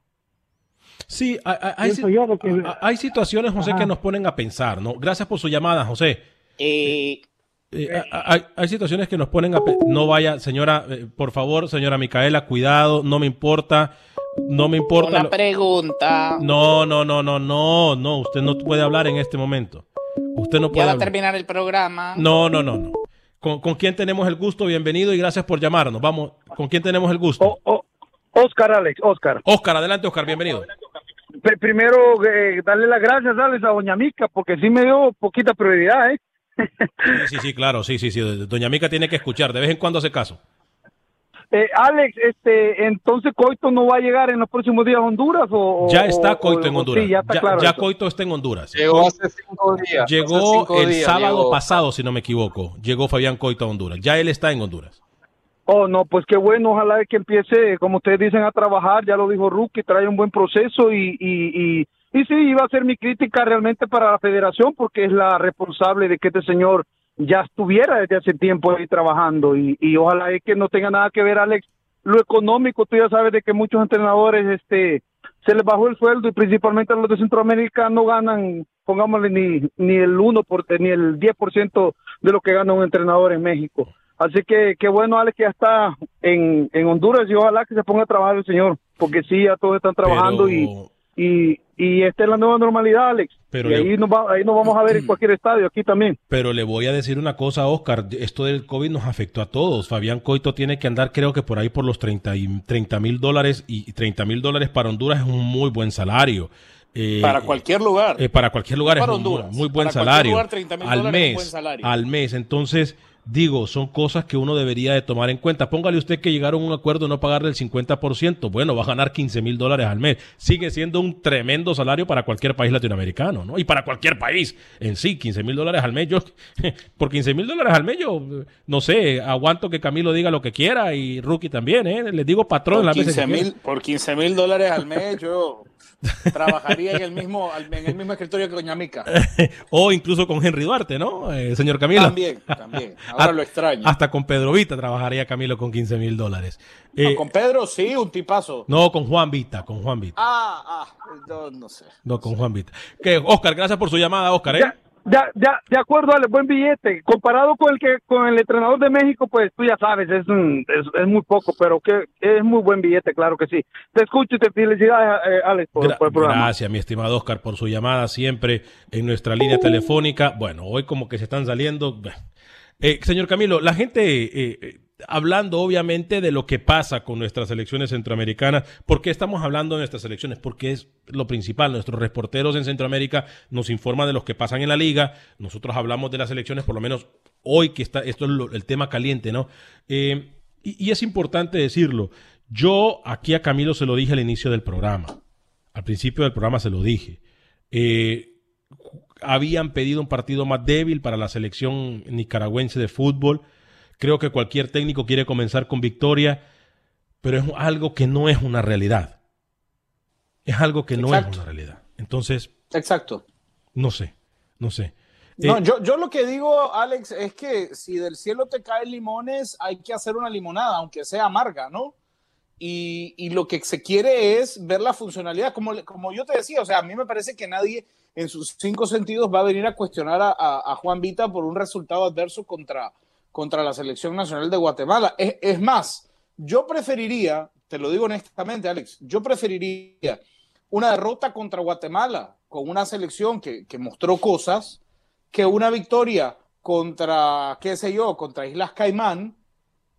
Sí, hay, que- situaciones, José, Ajá. que nos ponen a pensar, ¿no? Gracias por su llamada, José. Eh, Eh, hay, hay situaciones que nos ponen a... No vaya, señora, eh, por favor, señora Micaela, cuidado, no me importa, no me importa. una lo- pregunta. No, no, no, no, no, no, usted no puede hablar en este momento. Usted no Ya puede va a terminar el programa. No, no, no, no. ¿Con, con quién tenemos el gusto? Bienvenido y gracias por llamarnos. Vamos, ¿con quién tenemos el gusto? Oscar, Alex, Oscar. Oscar, adelante, Oscar, bienvenido. Pr- primero, eh, darle las gracias, Alex, a Doña Mica, porque sí me dio poquita prioridad, ¿eh? Sí, sí, sí, claro, sí, sí, sí. Doña Mica tiene que escuchar, de vez en cuando hace caso. Eh, Alex, este, entonces Coito no va a llegar en los próximos días a Honduras o... Ya está Coito o- en Honduras. Sí, ya está ya, claro. ya eso. Coito está en Honduras. Llegó hace cinco días. Llegó hace cinco el días sábado llegó. pasado, si no me equivoco. Llegó Fabián Coito a Honduras. Ya él está en Honduras. Oh, no, pues qué bueno, ojalá que empiece, como ustedes dicen, a trabajar, ya lo dijo Rookie, trae un buen proceso y, y, y, y sí, iba a ser mi crítica realmente para la federación porque es la responsable de que este señor ya estuviera desde hace tiempo ahí trabajando y, y ojalá es que no tenga nada que ver, Alex, lo económico, tú ya sabes de que muchos entrenadores este se les bajó el sueldo y principalmente los de Centroamérica no ganan, pongámosle, ni, ni el 1%, por, ni el 10% de lo que gana un entrenador en México. Así que qué bueno, Alex, que ya está en, en Honduras y ojalá que se ponga a trabajar el señor, porque sí, ya todos están trabajando y, y, y esta es la nueva normalidad, Alex. Pero y le- ahí nos, va, ahí nos vamos a ver en cualquier estadio, aquí también. Pero le voy a decir una cosa, Oscar. Esto del COVID nos afectó a todos. Fabián Coito tiene que andar, creo que por ahí por los 30 mil dólares. Y 30 mil dólares para Honduras es un muy buen salario. Eh, Para cualquier lugar. eh, para cualquier lugar Para es Honduras. muy buen Para salario. lugar, 30,000 al mes, buen salario. al mes. Entonces, digo, son cosas que uno debería de tomar en cuenta. Póngale usted que llegaron a un acuerdo de no pagarle el 50%. Bueno, va a ganar 15 mil dólares al mes. Sigue siendo un tremendo salario para cualquier país latinoamericano, ¿no? Y para cualquier país en sí, 15 mil dólares al mes. Yo, por 15 mil dólares al mes, yo, no sé, aguanto que Camilo diga lo que quiera y Rookie también, ¿eh? Les digo patrón Por las veces 15 que mil, quiera. por 15 mil dólares al mes, yo trabajaría en el mismo, en el mismo escritorio que Doña Mica. o incluso con Henry Duarte, ¿no? Eh, señor Camilo. También, también. Ahora Ah, lo extraño. Hasta con Pedro Vita trabajaría Camilo con 15 mil dólares. No, Eh, con Pedro sí, un tipazo. no, con Juan Vita, con Juan Vita. Ah, ah, no, no sé. No, con Juan Vita. Que, Oscar, gracias por su llamada, Oscar, ¿eh? Ya, ya, ya, de acuerdo, Alex, buen billete. Comparado con el que con el entrenador de México, pues tú ya sabes, es, un- es, es muy poco, pero que es muy buen billete, claro que sí. Te escucho y te felicidades, eh, Alex, por, Gra- por el programa. Gracias, mi estimado Oscar, por su llamada siempre en nuestra línea telefónica. Bueno, hoy como que se están saliendo. Eh, señor Camilo, la gente eh, eh, hablando obviamente de lo que pasa con nuestras elecciones centroamericanas. ¿Por qué estamos hablando de nuestras elecciones? Porque es lo principal. Nuestros reporteros en Centroamérica nos informan de lo que pasan en la liga. Nosotros hablamos de las elecciones, por lo menos hoy que está, esto es el tema caliente, ¿no? Eh, y, y es importante decirlo. Yo aquí a Camilo se lo dije al inicio del programa. Al principio del programa se lo dije. Eh, habían pedido un partido más débil para la selección nicaragüense de fútbol. Creo que cualquier técnico quiere comenzar con victoria, pero es algo que no es una realidad. Es algo que no Exacto. es una realidad. Entonces, Exacto. no sé, no sé. No, Eh, yo, yo lo que digo, Alex, es que si del cielo te caen limones, hay que hacer una limonada, aunque sea amarga, ¿no? Y, y lo que se quiere es ver la funcionalidad, como, como yo te decía, o sea, a mí me parece que nadie en sus cinco sentidos va a venir a cuestionar a, a- a Juan Vita por un resultado adverso contra, contra la selección nacional de Guatemala. Es, más, yo preferiría, te lo digo honestamente, Alex, yo preferiría una derrota contra Guatemala, con una selección que, que mostró cosas, que una victoria contra, qué sé yo, contra Islas Caimán,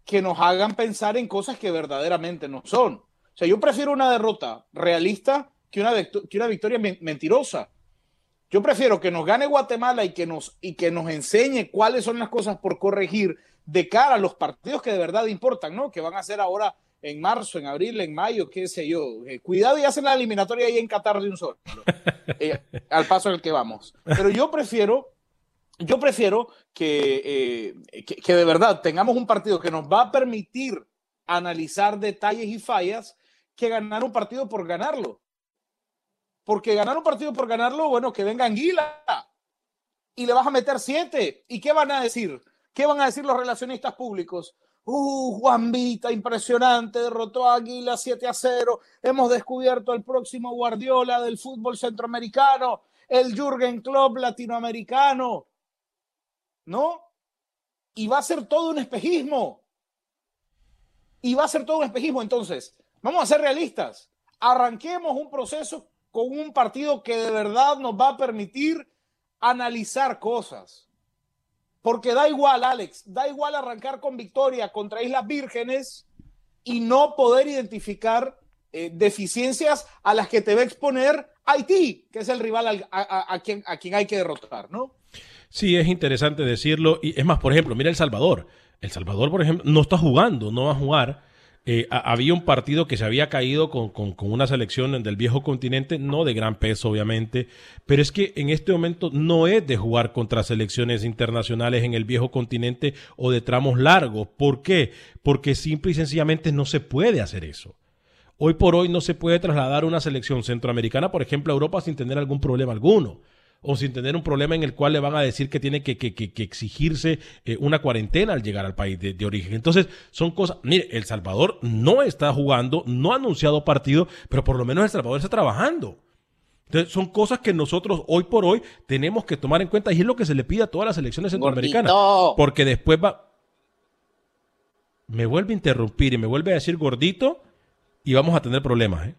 que nos hagan pensar en cosas que verdaderamente no son. O sea, yo prefiero una derrota realista que una, que una victoria mentirosa. Yo prefiero que nos gane Guatemala y que, nos, y que nos enseñe cuáles son las cosas por corregir de cara a los partidos que de verdad importan, ¿no? Que van a ser ahora en marzo, en abril, en mayo, qué sé yo. Eh, cuidado y hacen la eliminatoria ahí en Qatar de un solo, eh, al paso en el que vamos. Pero yo prefiero, yo prefiero eh, que, que de verdad tengamos un partido que nos va a permitir analizar detalles y fallas que ganar un partido por ganarlo. Porque ganar un partido por ganarlo, bueno, que venga Anguila y le vas a meter siete. ¿Y qué van a decir? ¿Qué van a decir los relacionistas públicos? Uh, Juan Vita, impresionante, derrotó a Águila 7 a 0. Hemos descubierto al próximo Guardiola del fútbol centroamericano, el Jürgen Klopp latinoamericano. ¿No? Y va a ser todo un espejismo. Y va a ser todo un espejismo. Entonces, vamos a ser realistas. Arranquemos un proceso con un partido que de verdad nos va a permitir analizar cosas porque da igual, Alex, da igual arrancar con victoria contra Islas Vírgenes y no poder identificar eh, deficiencias a las que te va a exponer Haití, que es el rival a, quien, a quien hay que derrotar, ¿no? Sí, es interesante decirlo. Y es más, por ejemplo, mira El Salvador. El Salvador, por ejemplo, no está jugando, no va a jugar eh, había un partido que se había caído con, una selección del viejo continente, no de gran peso obviamente, pero es que en este momento no es de jugar contra selecciones internacionales en el viejo continente o de tramos largos. ¿Por qué? Porque simple y sencillamente no se puede hacer eso. Hoy por hoy no se puede trasladar una selección centroamericana, por ejemplo, a Europa sin tener algún problema alguno o sin tener un problema en el cual le van a decir que tiene que, exigirse eh, una cuarentena al llegar al país de, origen. Entonces, son cosas. Mire, El Salvador no está jugando, no ha anunciado partido, pero por lo menos El Salvador está trabajando. Entonces, son cosas que nosotros hoy por hoy tenemos que tomar en cuenta y es lo que se le pide a todas las elecciones centroamericanas. Porque después va. Me vuelve a interrumpir y me vuelve a decir gordito y vamos a tener problemas, ¿eh?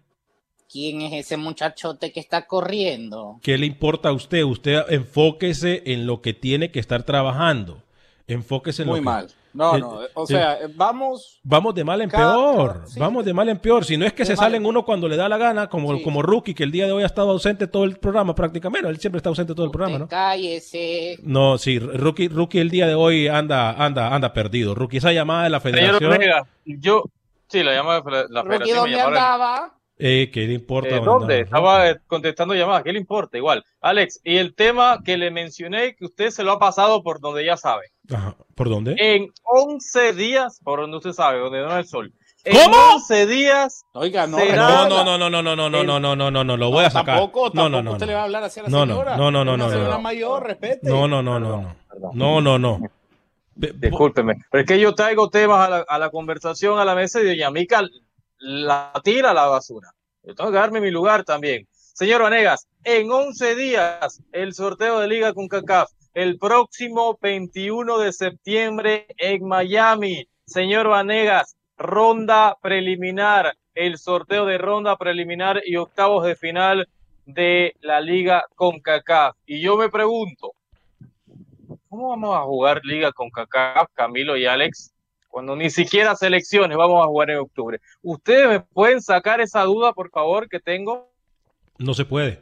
¿Quién es ese muchachote que está corriendo? ¿Qué le importa a usted? Usted enfóquese en lo que tiene que estar trabajando. Enfóquese en Muy lo que... mal. No, no, o sea, vamos... Vamos de mal en peor, vamos de mal en peor. Si no es que se salen uno cuando le da la gana, como, como Rookie, que el día de hoy ha estado ausente todo el programa prácticamente. Él siempre está ausente todo el programa, ¿no? Cállese. No, sí, Rookie, Rookie el día de hoy anda, anda, anda perdido. Rookie, esa llamada de la federación... yo... Sí, la llamada de la federación. ¿dónde andaba? Eh, ¿Qué le importa? Eh, ¿Dónde? Estaba eh, contestando llamadas. ¿Qué le importa? Igual. Alex, y el tema que le mencioné, que usted se lo ha pasado por donde ya sabe. ¿Por dónde? En 11 días, por donde usted sabe, donde no el sol. En ¿Cómo? 11 días. Oiga, no. No, no, no, no, no, no, no, no, no, no, no, no, no, lo voy a sacar. Tampoco, no, no, no. Usted le va a hablar así a la no, señora. No, no, no, no, no. no. mayor, respete. No, no, no, no, no. No, no, no. Discúlpeme. Pero es que yo traigo temas a la, a la conversación a la mesa y doña Mica la tira a la basura. Yo tengo que darme mi lugar también. Señor Vanegas, en 11 días el sorteo de Liga con CACAF, el próximo 21 de septiembre en Miami. Señor Vanegas, ronda preliminar, el sorteo de ronda preliminar y octavos de final de la Liga con CACAF. Y yo me pregunto, ¿cómo vamos a jugar Liga con CACAF, Camilo y Alex? Cuando ni siquiera selecciones vamos a jugar en octubre. ¿Ustedes me pueden sacar esa duda, por favor, que tengo? No se puede.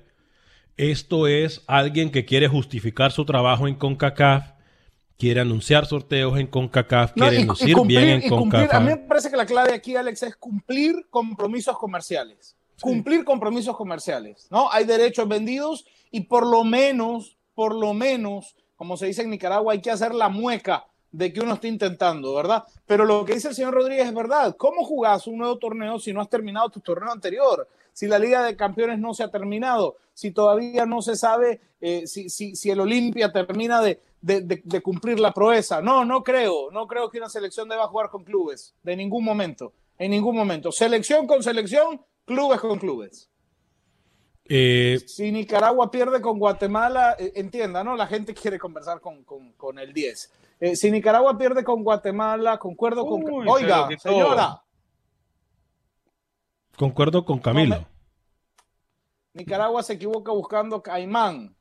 Esto es alguien que quiere justificar su trabajo en CONCACAF, quiere anunciar sorteos en CONCACAF, quiere lucir bien en CONCACAF. a mí me parece que la clave aquí, Alex, es cumplir compromisos comerciales. Cumplir compromisos comerciales, ¿no? Hay derechos vendidos y por lo menos, por lo menos, como se dice en Nicaragua, hay que hacer la mueca de que uno está intentando, ¿verdad? Pero lo que dice el señor Rodríguez es verdad. ¿Cómo jugás un nuevo torneo si no has terminado tu torneo anterior? Si la Liga de Campeones no se ha terminado, si todavía no se sabe eh, si, si, si, el Olimpia termina de, de, cumplir la proeza. No, no creo. No creo que una selección deba jugar con clubes. De ningún momento. En ningún momento. Selección con selección, clubes con clubes. Eh, si Nicaragua pierde con Guatemala, eh, entienda, ¿no? La gente quiere conversar con, con, con el 10 eh, si Nicaragua pierde con Guatemala, concuerdo con... Oiga, señora. Concuerdo con Camilo. Nicaragua se equivoca buscando Caimán.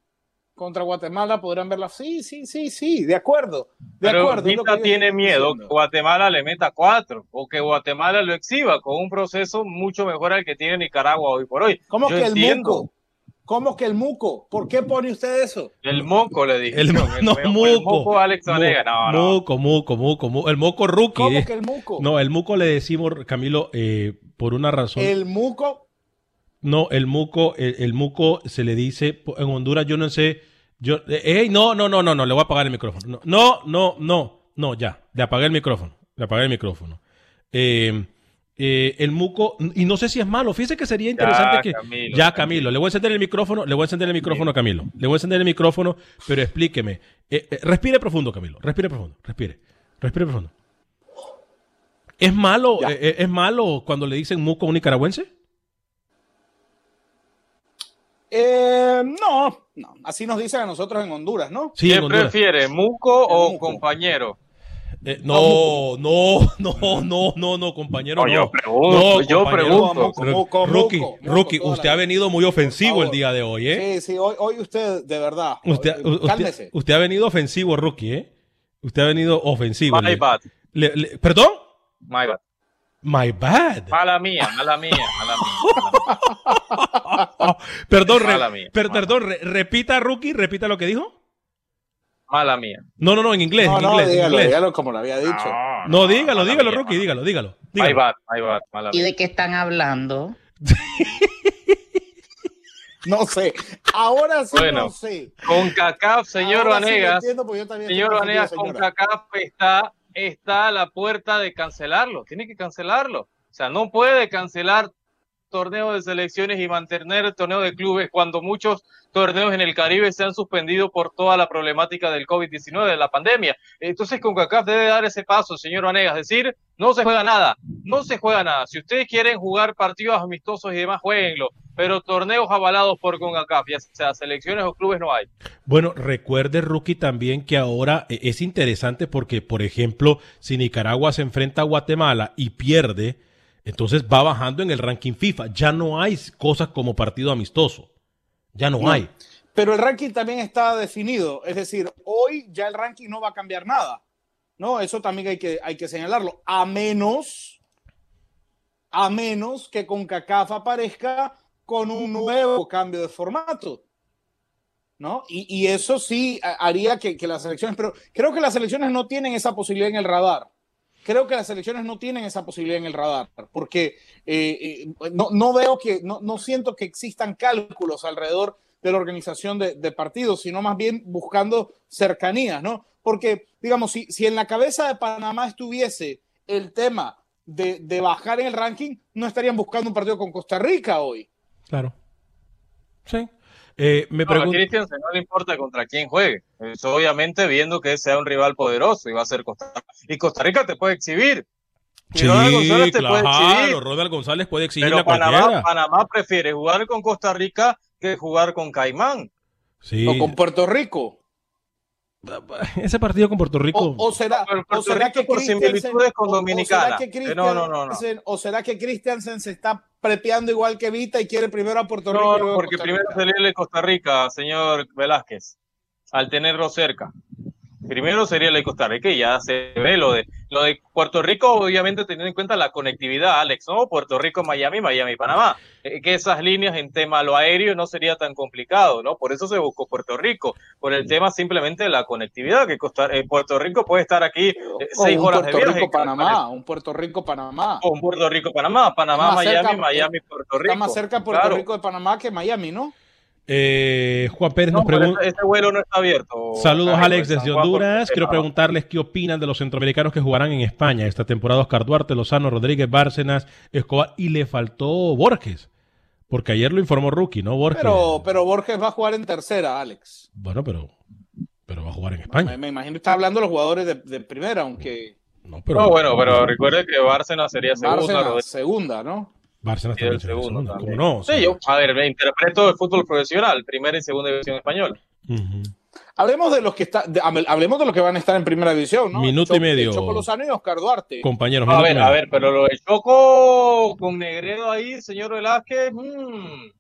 Contra Guatemala podrán verla. Sí, sí, sí, sí, de acuerdo. De Pero acuerdo. es lo que tiene miedo diciendo. que Guatemala le meta cuatro o que Guatemala lo exhiba con un proceso mucho mejor al que tiene Nicaragua hoy por hoy. ¿Cómo Yo que el entiendo. muco? ¿Cómo que el muco? ¿Por qué pone usted eso? El moco le dije. El, no, el muco. moco Alex Onega. No, no. Muco, muco, muco, muco. El moco rookie. ¿Cómo eh. que el muco? No, el muco le decimos, Camilo, eh, por una razón. El muco. No, el muco, el, el muco se le dice en Honduras, yo no sé. Yo, eh, ey, no, no, no, no, no, le voy a apagar el micrófono. No, no, no, no, ya, le apagué el micrófono. Le apagué el micrófono. Eh, eh, el muco, y no sé si es malo, fíjese que sería interesante que. Camilo, ya, Camilo, le voy a encender el micrófono, le voy a encender el micrófono a Camilo. Le voy a encender el micrófono, pero explíqueme. Eh, eh, respire profundo, Camilo, respire profundo, respire, respire profundo. ¿Es malo, es malo cuando le dicen muco a un nicaragüense? Eh, no, no, así nos dicen a nosotros en Honduras, ¿no? Sí, en ¿Qué Honduras. prefiere, muco o compañero? Eh, no, no, no, no, no, no, compañero. No, No, yo pregunto, yo pregunto. Muco, muco, Rookie, muco, Rookie, usted ha venido muy ofensivo el día de hoy, ¿eh? Sí, sí, hoy, hoy usted, de verdad. Usted, hoy- usted- cálmese. usted ha venido ofensivo, Rookie, ¿eh? Usted ha venido ofensivo. My Le- bad. le- le- ¿Perdón? My bad. My bad. Mala mía, mala mía, mala mía. Perdón, re- Mala mía, per- perdón, re- repita, Rookie, repita lo que dijo. Mala mía. No, no, no, en inglés, No, en no, inglés, en dígalo, inglés. dígalo como lo había dicho. No, dígalo, dígalo, mía, Rookie, dígalo, dígalo. My dígalo. bad, my bad, mala ¿Y mía. de qué están hablando? No sé. Ahora sí Bueno, no sé. Con CACAF, señor sí Vanegas, señor Vanegas, con. CACAF está, está a la puerta de cancelarlo. Tiene que cancelarlo. O sea, no puede cancelar torneo de selecciones y mantener el torneo de clubes cuando muchos torneos en el Caribe se han suspendido por toda la problemática del COVID-19, de la pandemia. Entonces, CONCACAF debe dar ese paso, señor Vanegas, decir, no se juega nada, no se juega nada. Si ustedes quieren jugar partidos amistosos y demás, jueguenlo, pero torneos avalados por CONCACAF, ya sea selecciones o clubes, no hay. Bueno, recuerde, Rookie, también que ahora eh, es interesante porque, por ejemplo, si Nicaragua se enfrenta a Guatemala y pierde, entonces va bajando en el ranking FIFA. Ya no hay cosas como partido amistoso. Ya no, No. hay. Pero el ranking también está definido. Es decir, hoy ya el ranking no va a cambiar nada. No, eso también hay que, hay que señalarlo. A menos, a menos que con CACAF aparezca con un nuevo cambio de formato. ¿No? Y, y eso sí haría que, que las elecciones, pero creo que las elecciones no tienen esa posibilidad en el radar. Creo que las elecciones no tienen esa posibilidad en el radar, porque eh, eh, no, veo que, no, no siento que existan cálculos alrededor de la organización de, partidos, sino más bien buscando cercanías, ¿no? Porque, digamos, si, si en la cabeza de Panamá estuviese el tema de, de bajar en el ranking, no estarían buscando un partido con Costa Rica hoy. Claro. Sí. Eh, me No, a no le importa contra quién juegue. Eso obviamente viendo que sea un rival poderoso y va a ser Costa Rica. Y Costa Rica te puede exhibir. Y Sí, Ronald González te puede exhibir. Ronald González puede exigirle Pero a cualquiera. Panamá, Panamá prefiere jugar con Costa Rica que jugar con Caimán. Sí. O con Puerto Rico. Ese partido con Puerto Rico. O, o será, o será Rico que por similitudes con o- o Dominicana. será que no, no, no, no. Christiansen- O será que Christiansen se está prepeando igual que Vita y quiere primero a Puerto Rico. No, porque primero sería Costa Rica, señor Velázquez, al tenerlo cerca. Primero sería la de Costa Rica y ya se ve lo de lo de Puerto Rico, obviamente teniendo en cuenta la conectividad, Alex, ¿no? Puerto Rico, Miami, Miami, Panamá. Eh, que esas líneas en tema lo aéreo no sería tan complicado, ¿no? Por eso se buscó Puerto Rico, por el tema simplemente de la conectividad, que Costa, eh, Puerto Rico puede estar aquí eh, seis horas Puerto de viaje. Rico, Panamá, un Puerto Rico, Panamá. O un Puerto Rico, Panamá, Panamá, Miami, cerca, Miami, Puerto Rico. Está más cerca Puerto Claro. Rico de Panamá que Miami, ¿no? Eh, Juan Pérez No, nos pero pregunta. ese, ese vuelo no está abierto. Saludos, Alex, de desde Honduras. Quiero preguntarles qué opinan de los centroamericanos que jugarán en España esta temporada. Oscar Duarte, Lozano, Rodríguez, Bárcenas, Escobar y le faltó Borges. Porque ayer lo informó Rookie, ¿no? Borges. Pero, pero Borges va a jugar en tercera, Alex. Bueno, pero, pero va a jugar en España. Me, me imagino que está hablando de los jugadores de, de primera, aunque No, No, bueno, pero recuerde que Bárcenas sería segunda. Bárcenas, segunda, ¿no? Bárcenas sería también el segundo. ¿Cómo no? O sea, Sí, yo, a ver, me interpreto el fútbol profesional, primera y segunda división española. ujú. Hablemos de los que está, de- hablemos de los que van a estar en primera división, ¿no? Minuto y medio. Choco Lozano y Oscar Duarte. Compañeros, A ver, a ver, pero lo del Choco con Negredo ahí, señor Velázquez, mm,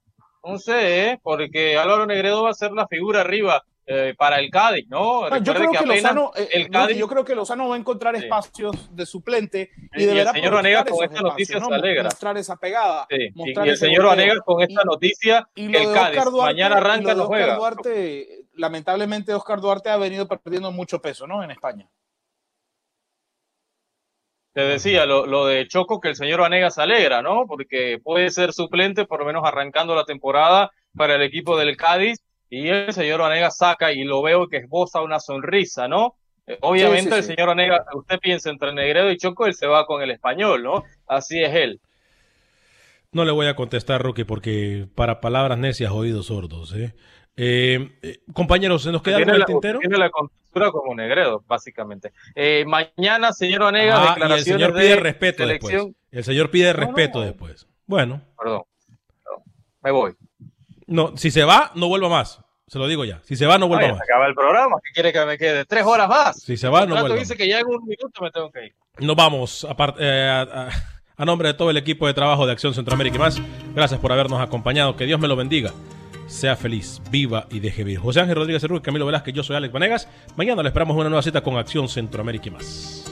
No sé, ¿eh? porque Álvaro Negredo va a ser la figura arriba eh, para el Cádiz, ¿no? No, yo, Recuerde creo que apenas Lozano, eh, el Cádiz yo creo que Lozano va a encontrar Sí. espacios de suplente y Y el deberá señor Vanegas con esta noticia se alegra. Mostrar esa pegada. Sí, y- mostrar y el señor. Vanegas con esta noticia Y que lo el Cádiz Duarte, mañana y lo arranca no juega. Duarte, lamentablemente Oscar Duarte ha venido perdiendo mucho peso, ¿no? En España. Te decía lo, lo de Choco que el señor Vanegas se alegra, ¿no? Porque puede ser suplente por lo menos arrancando la temporada para el equipo del Cádiz y el señor Vanegas saca y lo veo que esboza una sonrisa, ¿no? Eh, Obviamente Sí, sí, el señor Vanegas, usted piensa entre Negredo y Choco, él se va con el español, ¿no? Así es él. No le voy a contestar, Roque, porque para palabras necias, oídos sordos. ¿eh? Eh, eh, compañeros, ¿se nos queda algo en el la, tintero? tiene la como Negredo, básicamente. Eh, mañana, señor Vanegas, Ah, y el señor de pide respeto selección. después. El señor pide no, respeto no. después. Bueno, Perdón, perdón. me voy. no, si se va, no vuelva más. Se lo digo ya. Si se va, no vuelva Ay, más. se acaba el programa. ¿Qué quiere que me quede? ¿Tres horas más? Si se va, El no vuelva dice que ya en un minuto me tengo que ir. Nos vamos apart- eh, a, a- a nombre de todo el equipo de trabajo de Acción Centroamérica y más. Gracias por habernos acompañado. Que Dios me lo bendiga. Sea feliz, viva y deje vivir. José Ángel Rodríguez Cerú, Camilo Velázquez, yo soy Alex Vanegas. Mañana le esperamos una nueva cita con Acción Centroamérica y más.